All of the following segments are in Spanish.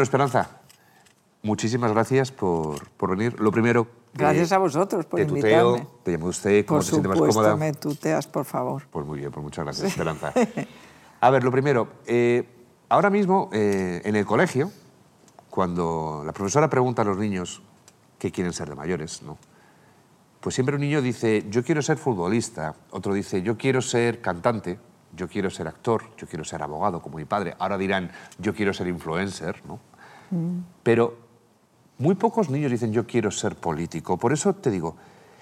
Bueno, Esperanza, muchísimas gracias por, por venir. Lo primero... Gracias a vosotros por te tuteo, invitarme. te llamo usted, ¿cómo Por se siente más supuesto, cómoda? me tuteas, por favor. Pues muy bien, pues muchas gracias, Esperanza. A ver, lo primero, eh, ahora mismo eh, en el colegio, cuando la profesora pregunta a los niños qué quieren ser de mayores, ¿no? Pues siempre un niño dice, yo quiero ser futbolista, otro dice, yo quiero ser cantante, yo quiero ser actor, yo quiero ser abogado, como mi padre. Ahora dirán, yo quiero ser influencer, ¿no? Pero muy pocos niños dicen, yo quiero ser político. Por eso te digo,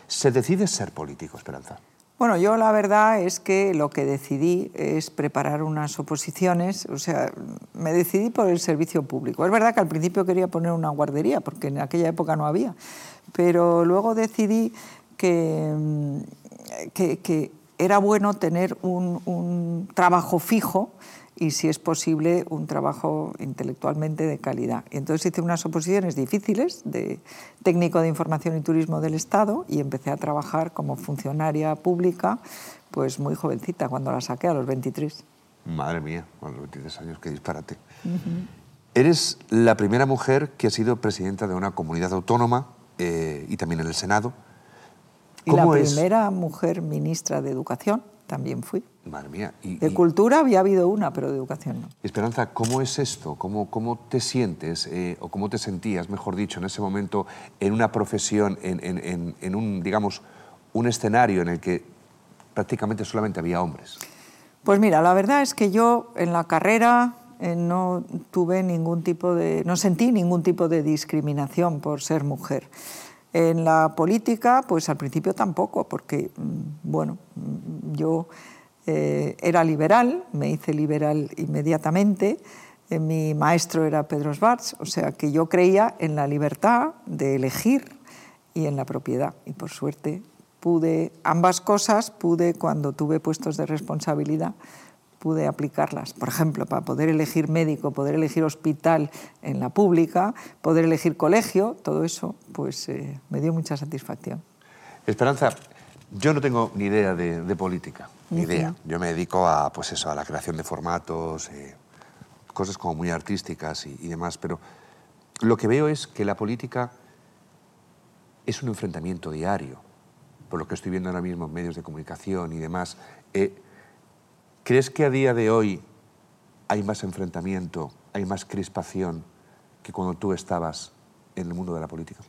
¿se decide ser político, Esperanza? Bueno, yo la verdad es que lo que decidí es preparar unas oposiciones, o sea, me decidí por el servicio público. Es verdad que al principio quería poner una guardería, porque en aquella época no había, pero luego decidí que, mm, que, era bueno tener un trabajo fijo y, si es posible, un trabajo intelectualmente de calidad. Y entonces hice unas oposiciones difíciles de técnico de información y turismo del Estado y empecé a trabajar como funcionaria pública, pues muy jovencita, cuando la saqué a los 23. Madre mía, a los 23 años, qué disparate. Eres la primera mujer que ha sido presidenta de una comunidad autónoma eh, y también en el Senado. Y la ¿Cómo es? primera mujer ministra de Educación también fui. Madre mía. Y, De y- Cultura había habido una, pero de Educación no. Esperanza, ¿cómo es esto? ¿Cómo, cómo te sientes eh, o cómo te sentías, mejor dicho, en ese momento en una profesión, en, en- en- en un, digamos, un escenario en el que prácticamente solamente había hombres? Pues mira, la verdad es que yo en la carrera eh, no tuve ningún tipo de, no sentí ningún tipo de discriminación por ser mujer. En la política, pues al principio tampoco, porque, mm, bueno, mm, yo eh, era liberal, me hice liberal inmediatamente, eh, mi maestro era Pedro Schwartz, o sea que yo creía en la libertad de elegir y en la propiedad. Y por suerte pude, ambas cosas pude, cuando tuve puestos de responsabilidad, pude aplicarlas. Por ejemplo, para poder elegir médico, poder elegir hospital en la pública, poder elegir colegio, todo eso, pues eh, me dio mucha satisfacción. Esperanza, yo no tengo ni idea de, de política, ni idea. Yo me dedico a, pues eso, a la creación de formatos, eh, cosas como muy artísticas y, y demás, pero lo que veo es que la política es un enfrentamiento diario, por lo que estoy viendo ahora mismo en medios de comunicación y demás. Eh, ¿Crees que a día de hoy hay más enfrentamiento, hay más crispación que cuando tú estabas en el mundo de la política?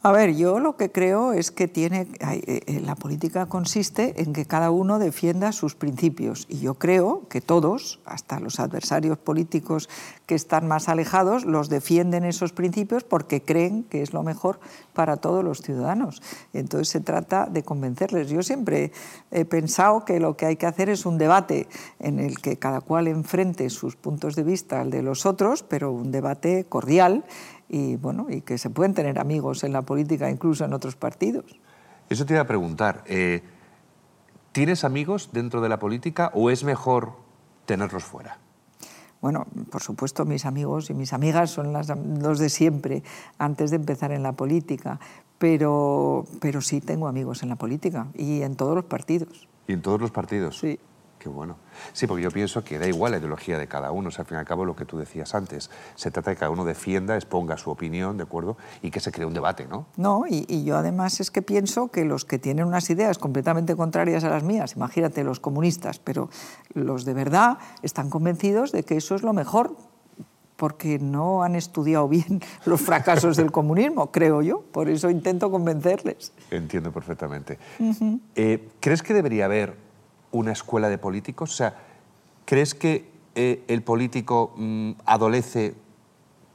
A ver, yo lo que creo es que tiene, eh, eh, la política consiste en que cada uno defienda sus principios y yo creo que todos, hasta los adversarios políticos que están más alejados, los defienden esos principios porque creen que es lo mejor para todos los ciudadanos. Entonces se trata de convencerles. Yo siempre he pensado que lo que hay que hacer es un debate en el que cada cual enfrente sus puntos de vista al de los otros, pero un debate cordial y bueno y que se pueden tener amigos en la política incluso en otros partidos Eso te iba a preguntar. eh, ¿Tienes amigos dentro de la política o es mejor tenerlos fuera? bueno por supuesto mis amigos y mis amigas son las, los de siempre antes de empezar en la política pero pero sí tengo amigos en la política y en todos los partidos ¿Y en todos los partidos? Sí. Qué bueno. Sí, porque yo pienso que da igual la ideología de cada uno. O sea, al fin y al cabo, lo que tú decías antes. Se trata de que cada uno defienda, exponga su opinión, ¿de acuerdo? Y que se cree un debate, ¿no? No, y, y yo además es que pienso que los que tienen unas ideas completamente contrarias a las mías, imagínate los comunistas, pero los de verdad están convencidos de que eso es lo mejor, porque no han estudiado bien los fracasos del comunismo, creo yo. Por eso intento convencerles. Entiendo perfectamente. Eh, ¿Crees que debería haber una escuela de políticos? O sea, ¿crees que eh, el político mm, adolece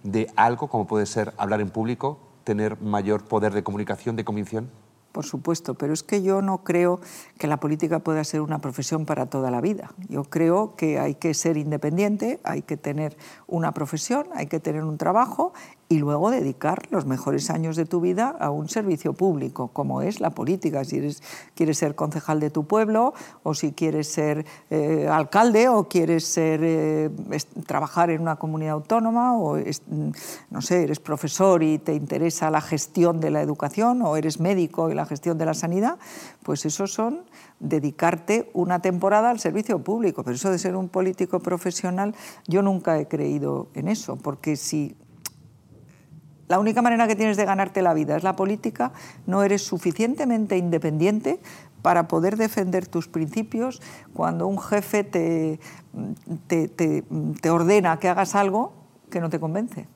de algo, como puede ser hablar en público, tener mayor poder de comunicación, de convicción? Por supuesto, pero es que yo no creo que la política pueda ser una profesión para toda la vida. Yo creo que hay que ser independiente, hay que tener una profesión, hay que tener un trabajo y luego dedicar los mejores años de tu vida a un servicio público, como es la política. Si eres, quieres ser concejal de tu pueblo, o si quieres ser eh, alcalde, o quieres ser, eh, trabajar en una comunidad autónoma, o no sé, eres profesor y te interesa la gestión de la educación, o eres médico y la gestión de la sanidad, pues esos son dedicarte una temporada al servicio público. Pero eso de ser un político profesional, yo nunca he creído en eso, porque si la única manera que tienes de ganarte la vida es la política, no eres suficientemente independiente para poder defender tus principios cuando un jefe te, te, ordena que hagas algo que no te convence.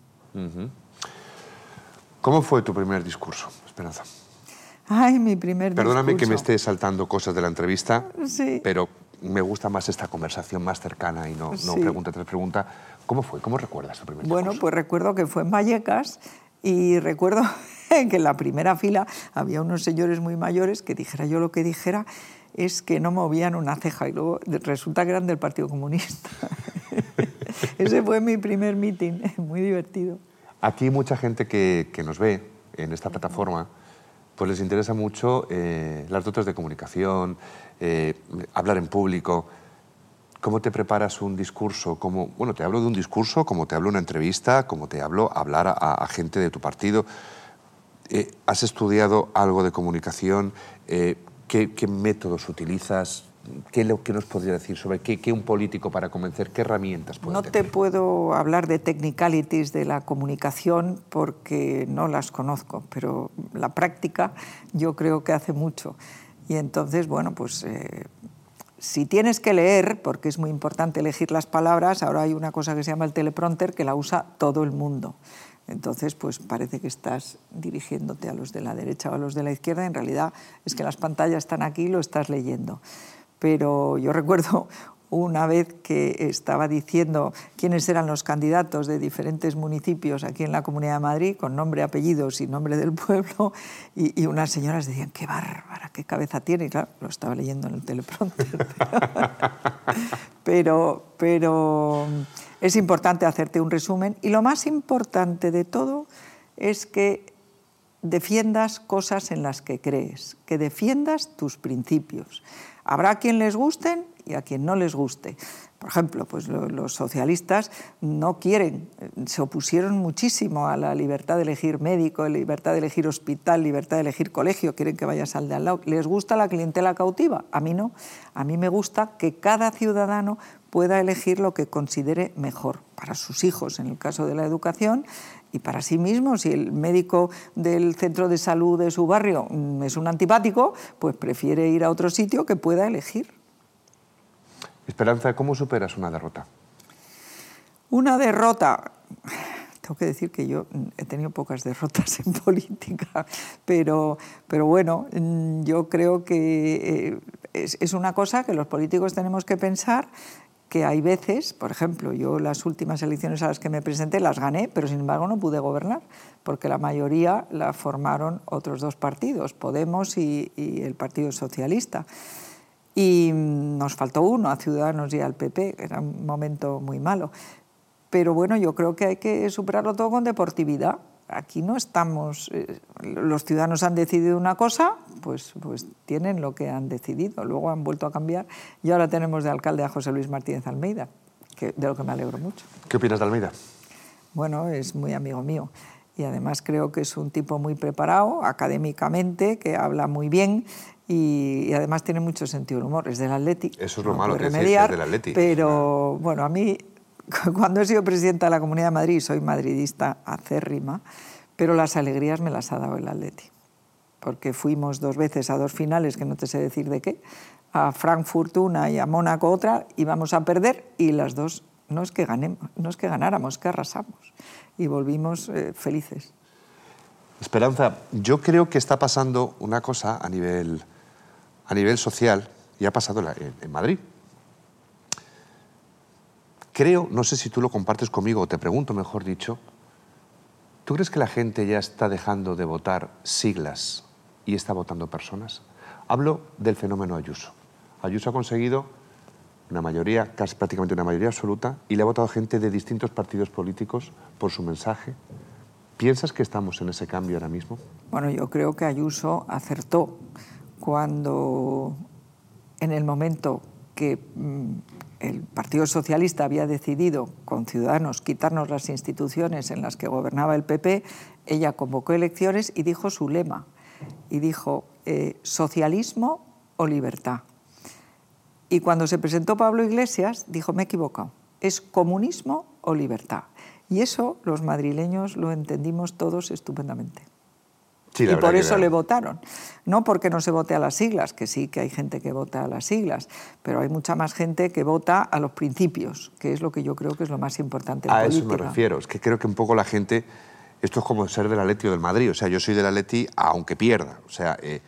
¿Cómo fue tu primer discurso, Esperanza? Ay, mi primer Perdóname que me esté saltando cosas de la entrevista, pero me gusta más esta conversación más cercana y no, no pregunta tras pregunta. ¿Cómo fue? ¿Cómo recuerdas tu primer discurso? Bueno, pues recuerdo que fue en Vallecas y recuerdo que en la primera fila había unos señores muy mayores que dijera yo lo que dijera es que no movían una ceja y luego resulta que eran del Partido Comunista. Ese fue mi primer meeting, muy divertido. Aquí mucha gente que, que nos ve en esta plataforma pues les interesa mucho eh, las dotes de comunicación, eh, hablar en público. ¿Cómo te preparas un discurso? ¿Cómo, bueno, te hablo de un discurso, como te hablo una entrevista, como te hablo hablar a, gente de tu partido. Eh, ¿Has estudiado algo de comunicación? ¿qué, métodos utilizas? ¿Qué lo que nos podría decir sobre qué, un político para convencer, qué herramientas puede No te puedo hablar de technicalities de la comunicación porque no las conozco, pero la práctica yo creo que hace mucho. Y entonces, bueno, pues eh, si tienes que leer, porque es muy importante elegir las palabras, ahora hay una cosa que se llama el teleprompter que la usa todo el mundo. Entonces, pues parece que estás dirigiéndote a los de la derecha o a los de la izquierda, en realidad es que las pantallas están aquí y lo estás leyendo pero yo recuerdo una vez que estaba diciendo quiénes eran los candidatos de diferentes municipios aquí en la Comunidad de Madrid, con nombre, apellidos y nombre del pueblo, y, unas señoras decían, qué bárbara, qué cabeza tiene, y claro, lo estaba leyendo en el teleprompter. pero, pero es importante hacerte un resumen, y lo más importante de todo es que defiendas cosas en las que crees, que defiendas tus principios. Habrá quien les gusten y a quien no les guste. Por ejemplo, pues los socialistas no quieren, se opusieron muchísimo a la libertad de elegir médico, libertad de elegir hospital, libertad de elegir colegio, quieren que vayas al de al lado. ¿Les gusta la clientela cautiva? A mí no. A mí me gusta que cada ciudadano pueda elegir lo que considere mejor para sus hijos, en el caso de la educación, y para sí mismo. Si el médico del centro de salud de su barrio mm, es un antipático, pues prefiere ir a otro sitio que pueda elegir. Esperanza, ¿cómo superas una derrota? Una derrota. Tengo que decir que yo mm, he tenido pocas derrotas en política, pero, pero bueno, mm, yo creo que eh, es una cosa que los políticos tenemos que pensar que hay veces, por ejemplo, yo las últimas elecciones a las que me presenté las gané, pero sin embargo no pude gobernar, porque la mayoría la formaron otros dos partidos, Podemos y, el Partido Socialista. Y nos faltó uno, a Ciudadanos y al PP, era un momento muy malo. Pero bueno, yo creo que hay que superarlo todo con deportividad aquí no estamos, eh, los ciudadanos han decidido una cosa, pues, pues tienen lo que han decidido, luego han vuelto a cambiar y ahora tenemos de alcalde a José Luis Martínez Almeida, que, de lo que me alegro mucho. ¿Qué opinas de Almeida? Bueno, es muy amigo mío y además creo que es un tipo muy preparado académicamente, que habla muy bien y, además tiene mucho sentido del humor. Es del Atleti. Eso es lo malo que es, del Atleti. Pero bueno, a mí cuando he sido presidenta de la Comunidad de Madrid, soy madridista acérrima, pero las alegrías me las ha dado el Atleti, porque fuimos dos veces a dos finales, que no te sé decir de qué, a Frankfurt una y a Mónaco otra, íbamos a perder y las dos no es que, ganemos, no es que ganáramos, que arrasamos y volvimos eh, felices. Esperanza, yo creo que está pasando una cosa a nivel, a nivel social y ha pasado en Madrid. Creo, no sé si tú lo compartes conmigo o te pregunto, mejor dicho, ¿tú crees que la gente ya está dejando de votar siglas y está votando personas? Hablo del fenómeno Ayuso. Ayuso ha conseguido una mayoría, casi prácticamente una mayoría absoluta, y le ha votado gente de distintos partidos políticos por su mensaje. ¿Piensas que estamos en ese cambio ahora mismo? Bueno, yo creo que Ayuso acertó cuando en el momento que mm, el Partido Socialista había decidido con Ciudadanos quitarnos las instituciones en las que gobernaba el PP, ella convocó elecciones y dijo su lema. Y dijo, eh, socialismo o libertad. Y cuando se presentó Pablo Iglesias, dijo, me he equivocado, es comunismo o libertad. Y eso los madrileños lo entendimos todos estupendamente. y por eso le votaron. No porque no se vote a las siglas, que sí que hay gente que vota a las siglas, pero hay mucha más gente que vota a los principios, que es lo que yo creo que es lo más importante. En a eso me refiero. Es que creo que un poco la gente. Esto es como ser del Atleti o del Madrid. O sea, yo soy del Atleti aunque pierda. O sea. Eh,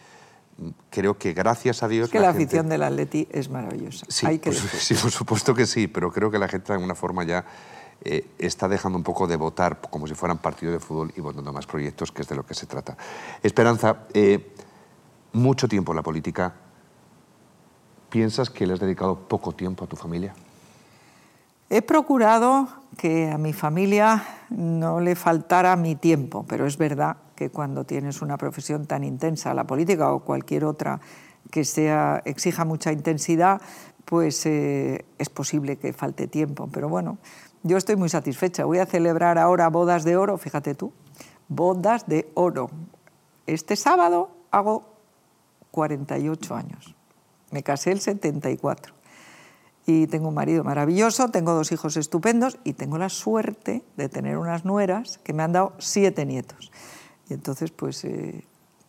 creo que gracias a Dios... Es que la, afición del Atleti es maravillosa. Sí, sí, por supuesto que sí, pero creo que la gente de alguna forma ya eh, está dejando un poco de votar como si fueran partido de fútbol y votando más proyectos, que es de lo que se trata. Esperanza, eh, mucho tiempo en la política. ¿Piensas que le has dedicado poco tiempo a tu familia? He procurado que a mi familia no le faltara mi tiempo, pero es verdad que cuando tienes una profesión tan intensa, la política o cualquier otra que sea, exija mucha intensidad, pues eh, es posible que falte tiempo. Pero bueno, yo estoy muy satisfecha. Voy a celebrar ahora bodas de oro, fíjate tú, bodas de oro. Este sábado hago 48 años. Me casé el 74. Y tengo un marido maravilloso, tengo dos hijos estupendos y tengo la suerte de tener unas nueras que me han dado siete nietos. Y entonces, pues, eh,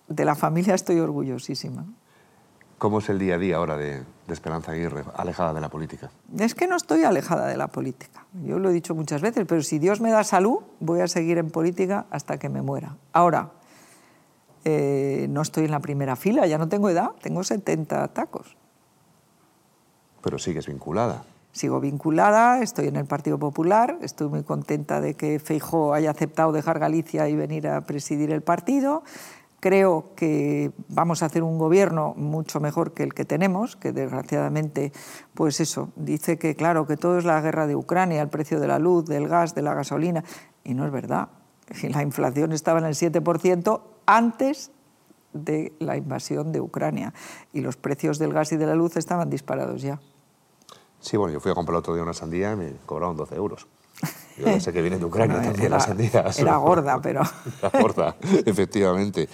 de la familia estoy orgullosísima. ¿Cómo es el día a día ahora de, Esperanza Aguirre, alejada de la política? Es que no estoy alejada de la política. Yo lo he dicho muchas veces, pero si Dios me da salud, voy a seguir en política hasta que me muera. Ahora, eh, no estoy en la primera fila, ya no tengo edad, tengo 70 tacos. Pero sigues vinculada. Sigo vinculada, estoy en el Partido Popular, estoy muy contenta de que Feijó haya aceptado dejar Galicia y venir a presidir el partido. Creo que vamos a hacer un gobierno mucho mejor que el que tenemos, que desgraciadamente, pues eso, dice que claro, que todo es la guerra de Ucrania, el precio de la luz, del gas, de la gasolina, y no es verdad. La inflación estaba en el 7% antes de la invasión de Ucrania y los precios del gas y de la luz estaban disparados ya. Sí, bueno, yo fui a comprar otro día una sandía y me cobraron 12 euros. Yo sé que viene de Ucrania también la sandía. Era gorda, pero... Era gorda, efectivamente.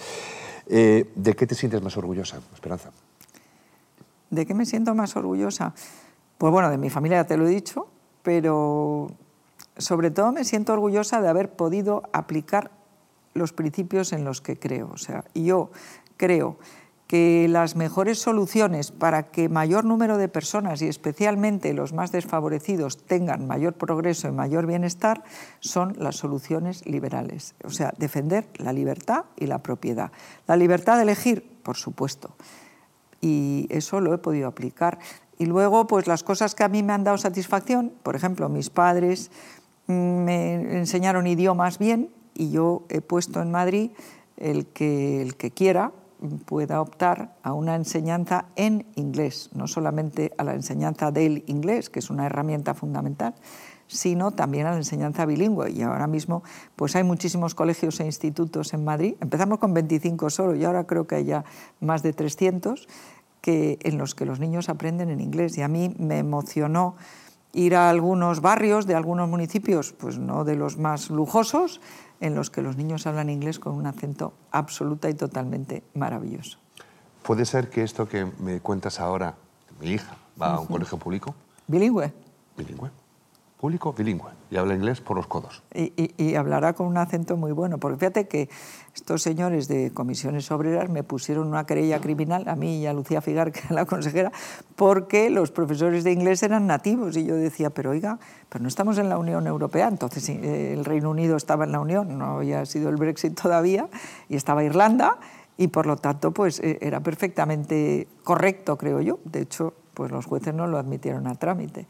Eh, ¿De qué te sientes más orgullosa, Esperanza? ¿De qué me siento más orgullosa? Pues bueno, de mi familia ya te lo he dicho, pero sobre todo me siento orgullosa de haber podido aplicar los principios en los que creo. O sea, yo creo que las mejores soluciones para que mayor número de personas y especialmente los más desfavorecidos tengan mayor progreso y mayor bienestar son las soluciones liberales. O sea, defender la libertad y la propiedad. La libertad de elegir, por supuesto. Y eso lo he podido aplicar. Y luego, pues las cosas que a mí me han dado satisfacción, por ejemplo, mis padres mm, me enseñaron idiomas bien y yo he puesto en Madrid el que, el que quiera pueda optar a una enseñanza en inglés, no solamente a la enseñanza del inglés, que es una herramienta fundamental, sino también a la enseñanza bilingüe. Y ahora mismo pues hay muchísimos colegios e institutos en Madrid. Empezamos con 25 solo y ahora creo que hay ya más de 300 que, en los que los niños aprenden en inglés. Y a mí me emocionó ir a algunos barrios de algunos municipios, pues no de los más lujosos, en los que los niños hablan inglés con un acento absoluta y totalmente maravilloso. ¿Puede ser que esto que me cuentas ahora, mi hija, va a un colegio público? Bilingüe. Bilingüe público bilingüe y habla inglés por los codos. Y, hablará con un acento muy bueno, porque fíjate que estos señores de comisiones obreras me pusieron una querella criminal, a mí y a Lucía Figar, que era la consejera, porque los profesores de inglés eran nativos. Y yo decía, pero oiga, pero no estamos en la Unión Europea, entonces eh, el Reino Unido estaba en la Unión, no había sido el Brexit todavía, y estaba Irlanda, y por lo tanto pues eh, era perfectamente correcto, creo yo. De hecho, pues los jueces no lo admitieron a trámite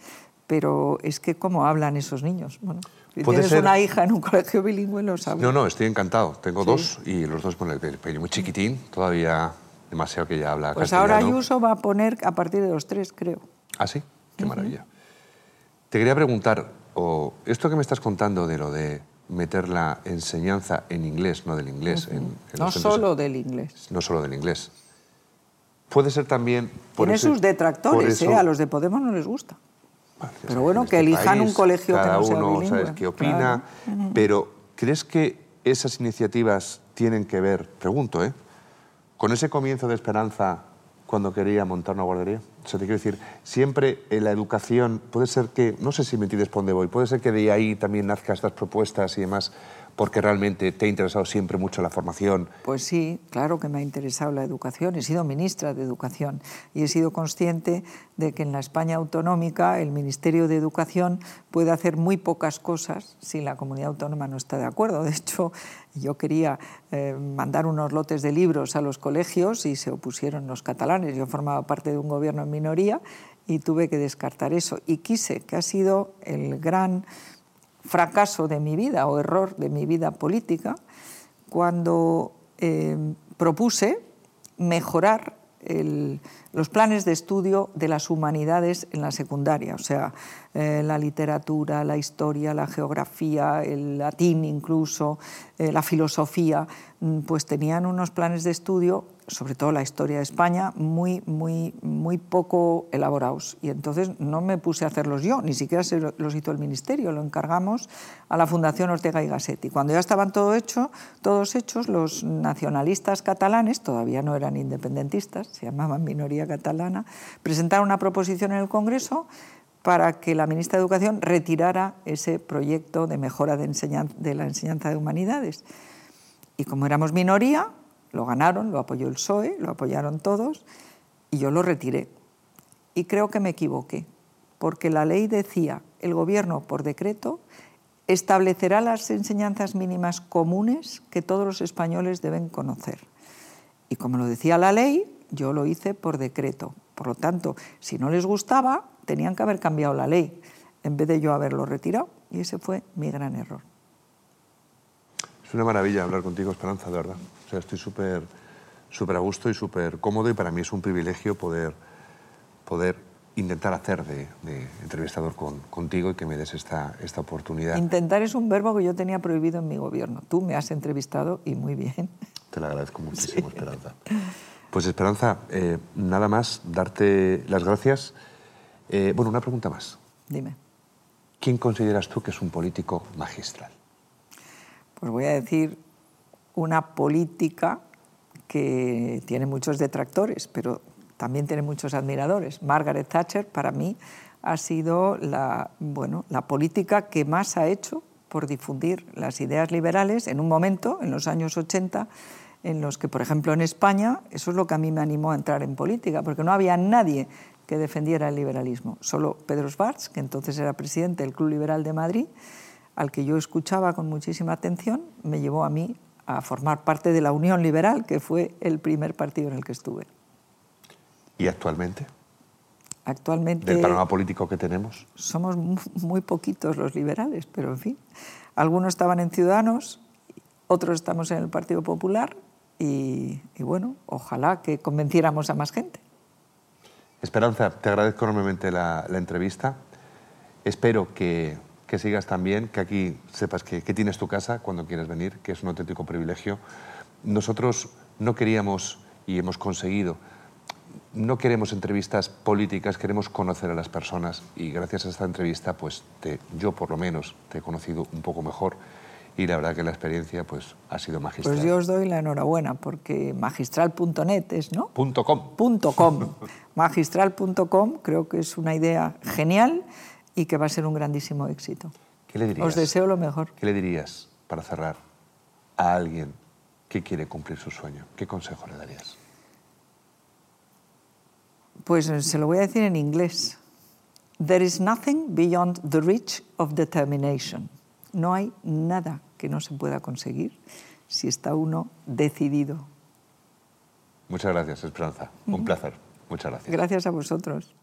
pero es que cómo hablan esos niños. Bueno, si tienes una hija en un colegio bilingüe, lo sabes. No, no, estoy encantado. Tengo dos y los dos con el pelo muy chiquitín, todavía demasiado que ya habla Pues ahora Ayuso va a poner a partir de los tres, creo. Ah, sí, qué maravilla. Te quería preguntar, o esto que me estás contando de lo de meter la enseñanza en inglés, no del inglés. en, en no solo del inglés. No solo del inglés. Puede ser también... por Tiene sus por detractores, eso- ¿eh? a los de Podemos no les gusta. Pero bueno, en que elijan un colegio que cada no sea uno sabes qué opina, pero ¿crees que esas iniciativas tienen que ver, pregunto, ¿eh? con ese comienzo de esperanza cuando quería montar una guardería? O sea, te quiero decir, siempre en la educación, puede ser que, no sé si me entiendes por dónde voy, puede ser que de ahí también nazcan estas propuestas y demás, porque realmente te ha interesado siempre mucho la formación. Pues sí, claro que me ha interesado la educación. He sido ministra de Educación y he sido consciente de que en la España autonómica el Ministerio de Educación puede hacer muy pocas cosas si la comunidad autónoma no está de acuerdo. De hecho, yo quería eh, mandar unos lotes de libros a los colegios y se opusieron los catalanes. Yo formaba parte de un gobierno en minoría y tuve que descartar eso. Y quise, que ha sido el gran fracaso de mi vida o error de mi vida política cuando eh, propuse mejorar los planes de estudio de las humanidades en la secundaria, o sea, eh, la literatura, la historia, la geografía, el latín incluso, eh, la filosofía, pues tenían unos planes de estudio, sobre todo la historia de España, muy, muy, muy poco elaborados. Y entonces no me puse a hacerlos yo, ni siquiera se lo- los hizo el Ministerio, lo encargamos a la Fundación Ortega y Gassetti. Cuando ya estaban todo hecho, todos hechos, los nacionalistas catalanes, todavía no eran independentistas, se llamaban minoría catalana, presentaron una proposición en el Congreso para que la ministra de Educación retirara ese proyecto de mejora de la enseñanza de humanidades. Y como éramos minoría, lo ganaron, lo apoyó el PSOE, lo apoyaron todos, y yo lo retiré. Y creo que me equivoqué, porque la ley decía, el gobierno por decreto establecerá las enseñanzas mínimas comunes que todos los españoles deben conocer. Y como lo decía la ley, yo lo hice por decreto. Por lo tanto, si no les gustaba, tenían que haber cambiado la ley, en vez de yo haberlo retirado. Y ese fue mi gran error. Es una maravilla hablar contigo, Esperanza, de verdad. O sea, estoy súper súper a gusto y súper cómodo y para mí es un privilegio poder, poder intentar hacer de, de entrevistador con- contigo y que me des esta, esta oportunidad. Intentar es un verbo que yo tenía prohibido en mi gobierno. Tú me has entrevistado y muy bien. Te lo agradezco muchísimo, Esperanza. Pues Esperanza, eh, nada más, darte las gracias. Eh, bueno, una pregunta más. Dime. ¿Quién consideras tú que es un político magistral? Pues voy a decir una política que tiene muchos detractores, pero también tiene muchos admiradores. Margaret Thatcher, para mí, ha sido la, bueno, la política que más ha hecho por difundir las ideas liberales en un momento, en los años 80, en los que, por ejemplo, en España, eso es lo que a mí me animó a entrar en política, porque no había nadie que defendiera el liberalismo. Solo Pedro Schwartz, que entonces era presidente del Club Liberal de Madrid, al que yo escuchaba con muchísima atención, me llevó a mí a formar parte de la Unión Liberal, que fue el primer partido en el que estuve. ¿Y actualmente? Actualmente Del panorama político que tenemos. somos mu- muy poquitos los liberales, pero en fin, algunos estaban en Ciudadanos, otros estamos en el Partido Popular y, y bueno, ojalá que convenciéramos a más gente. Esperanza, te agradezco enormemente la, la entrevista. Espero que, que sigas tan bien, que aquí sepas que, que tienes tu casa cuando quieras venir, que es un auténtico privilegio. Nosotros no queríamos y hemos conseguido, no queremos entrevistas políticas, queremos conocer a las personas y gracias a esta entrevista, pues te- yo por lo menos te he conocido un poco mejor y la verdad que la experiencia pues ha sido magistral. Pues yo os doy la enhorabuena, porque magistral.net es, ¿no? Com. .com. Magistral.com creo que es una idea genial y que va a ser un grandísimo éxito. ¿Qué le dirías? Os deseo lo mejor. ¿Qué le dirías, para cerrar, a alguien que quiere cumplir su sueño? ¿Qué consejo le darías? Pues eh, se lo voy a decir en inglés. There is nothing beyond the reach of determination. No hay nada que no se pueda conseguir si está uno decidido. Muchas gracias, Esperanza. Un placer. Muchas gracias. Gracias a vosotros.